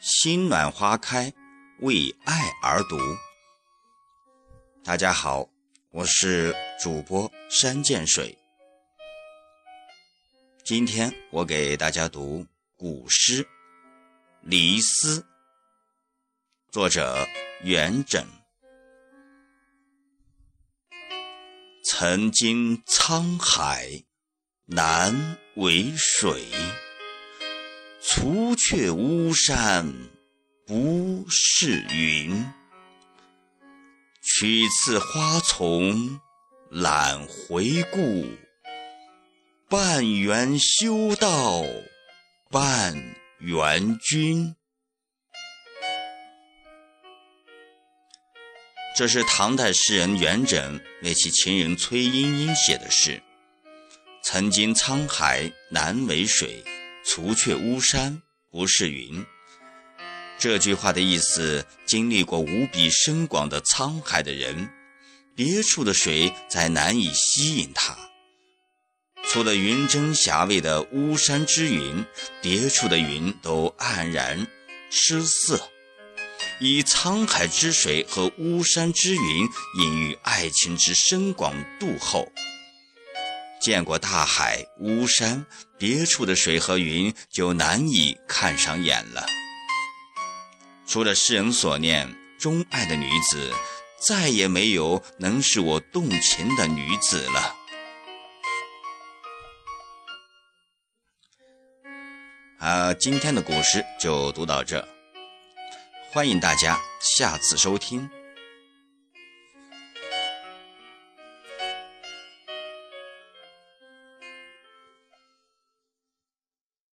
心暖花开，为爱而读。大家好，我是主播山涧水。今天我给大家读古诗《离思》，作者元稹。曾经沧海难为水。除却巫山不是云，取次花丛懒回顾，半缘修道半缘君。这是唐代诗人元稹为其情人崔莺莺写的诗。曾经沧海难为水。除却巫山不是云，这句话的意思：经历过无比深广的沧海的人，别处的水再难以吸引他；除了云蒸霞蔚的巫山之云，别处的云都黯然失色。以沧海之水和巫山之云隐喻爱情之深广度厚。见过大海、巫山，别处的水和云就难以看上眼了。除了诗人所念钟爱的女子，再也没有能使我动情的女子了。啊，今天的古诗就读到这，欢迎大家下次收听。